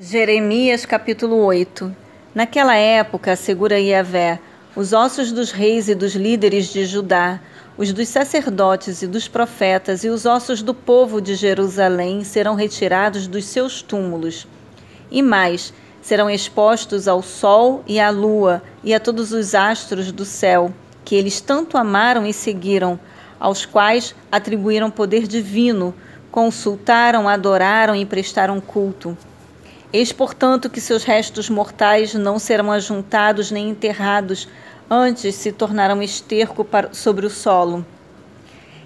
Jeremias capítulo 8 Naquela época, assegura Yahvé, os ossos dos reis e dos líderes de Judá, os dos sacerdotes e dos profetas e os ossos do povo de Jerusalém serão retirados dos seus túmulos. E mais, serão expostos ao sol e à lua e a todos os astros do céu, que eles tanto amaram e seguiram, aos quais atribuíram poder divino, consultaram, adoraram e prestaram culto. Eis, portanto, que seus restos mortais não serão ajuntados nem enterrados, antes se tornarão esterco para, sobre o solo.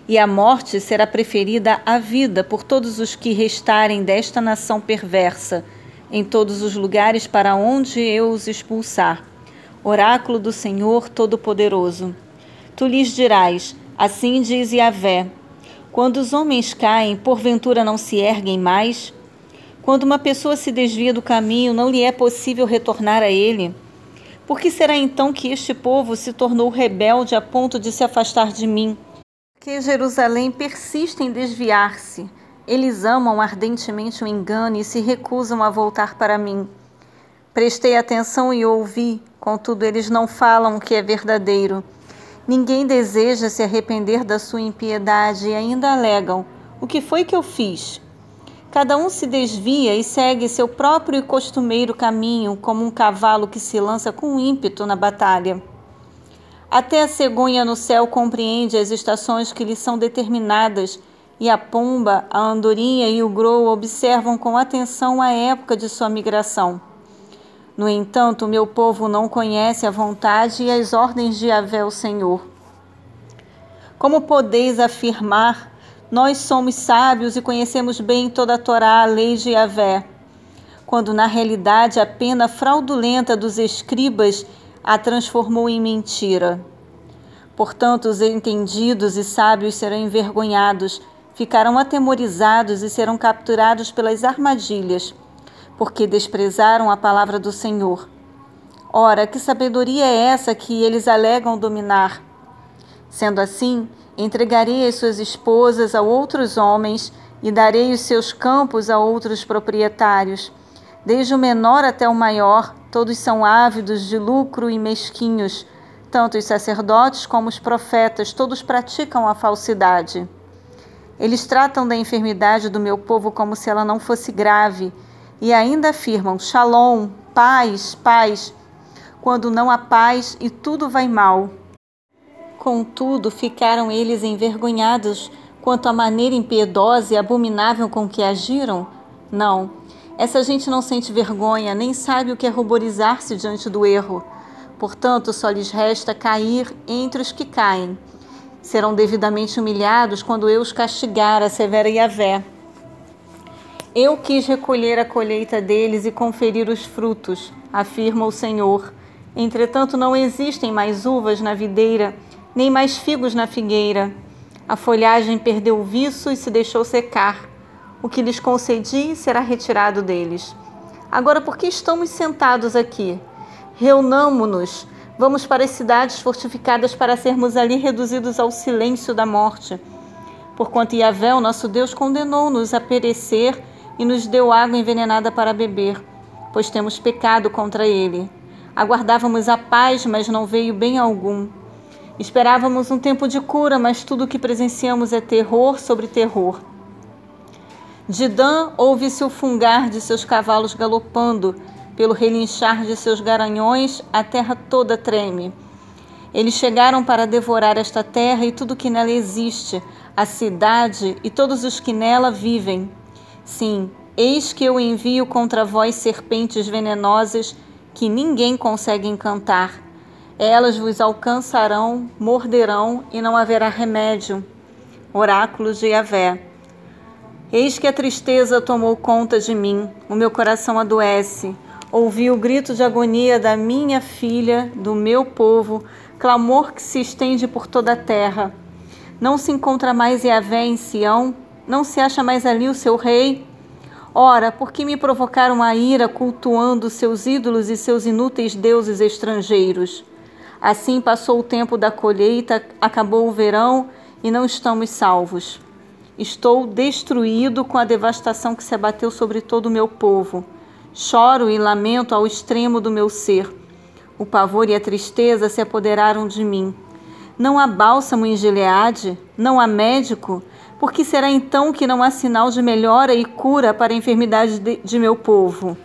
E a morte será preferida à vida por todos os que restarem desta nação perversa, em todos os lugares para onde eu os expulsar. Oráculo do Senhor Todo-Poderoso. Tu lhes dirás: Assim diz Yahvé: Quando os homens caem, porventura não se erguem mais? Quando uma pessoa se desvia do caminho, não lhe é possível retornar a ele. Por que será então que este povo se tornou rebelde a ponto de se afastar de mim? Que Jerusalém persiste em desviar-se. Eles amam ardentemente o engano e se recusam a voltar para mim. Prestei atenção e ouvi, contudo eles não falam o que é verdadeiro. Ninguém deseja se arrepender da sua impiedade e ainda alegam: O que foi que eu fiz? Cada um se desvia e segue seu próprio e costumeiro caminho, como um cavalo que se lança com ímpeto na batalha. Até a cegonha no céu compreende as estações que lhe são determinadas, e a pomba, a andorinha e o grou observam com atenção a época de sua migração. No entanto, meu povo não conhece a vontade e as ordens de Yahvé, o Senhor. Como podeis afirmar nós somos sábios e conhecemos bem toda a Torá, a lei de Yahvé, quando na realidade a pena fraudulenta dos escribas a transformou em mentira. Portanto, os entendidos e sábios serão envergonhados, ficarão atemorizados e serão capturados pelas armadilhas, porque desprezaram a palavra do Senhor. Ora, que sabedoria é essa que eles alegam dominar? Sendo assim, Entregarei as suas esposas a outros homens e darei os seus campos a outros proprietários. Desde o menor até o maior, todos são ávidos de lucro e mesquinhos. Tanto os sacerdotes como os profetas, todos praticam a falsidade. Eles tratam da enfermidade do meu povo como se ela não fosse grave e ainda afirmam: Shalom, paz, paz, quando não há paz e tudo vai mal. Contudo, ficaram eles envergonhados quanto à maneira impiedosa e abominável com que agiram? Não. Essa gente não sente vergonha, nem sabe o que é ruborizar-se diante do erro. Portanto, só lhes resta cair entre os que caem. Serão devidamente humilhados quando eu os castigar, a severa Yahvé. Eu quis recolher a colheita deles e conferir os frutos, afirma o Senhor. Entretanto, não existem mais uvas na videira nem mais figos na figueira. A folhagem perdeu o viço e se deixou secar. O que lhes concedi será retirado deles. Agora, por que estamos sentados aqui? Reunamo-nos. Vamos para as cidades fortificadas para sermos ali reduzidos ao silêncio da morte. Porquanto Yahvé, o nosso Deus, condenou-nos a perecer e nos deu água envenenada para beber, pois temos pecado contra ele. Aguardávamos a paz, mas não veio bem algum. Esperávamos um tempo de cura, mas tudo o que presenciamos é terror sobre terror. De Dan ouve-se o fungar de seus cavalos galopando, pelo relinchar de seus garanhões, a terra toda treme. Eles chegaram para devorar esta terra e tudo que nela existe, a cidade e todos os que nela vivem. Sim, eis que eu envio contra vós serpentes venenosas que ninguém consegue encantar elas vos alcançarão, morderão e não haverá remédio. Oráculo de Yahvé. Eis que a tristeza tomou conta de mim, o meu coração adoece. Ouvi o grito de agonia da minha filha, do meu povo, clamor que se estende por toda a terra. Não se encontra mais Yahvé em Sião? Não se acha mais ali o seu rei? Ora, por que me provocaram a ira cultuando seus ídolos e seus inúteis deuses estrangeiros? Assim passou o tempo da colheita, acabou o verão e não estamos salvos. Estou destruído com a devastação que se abateu sobre todo o meu povo. Choro e lamento ao extremo do meu ser. O pavor e a tristeza se apoderaram de mim. Não há bálsamo em Gileade? Não há médico? Por que será então que não há sinal de melhora e cura para a enfermidade de, de meu povo?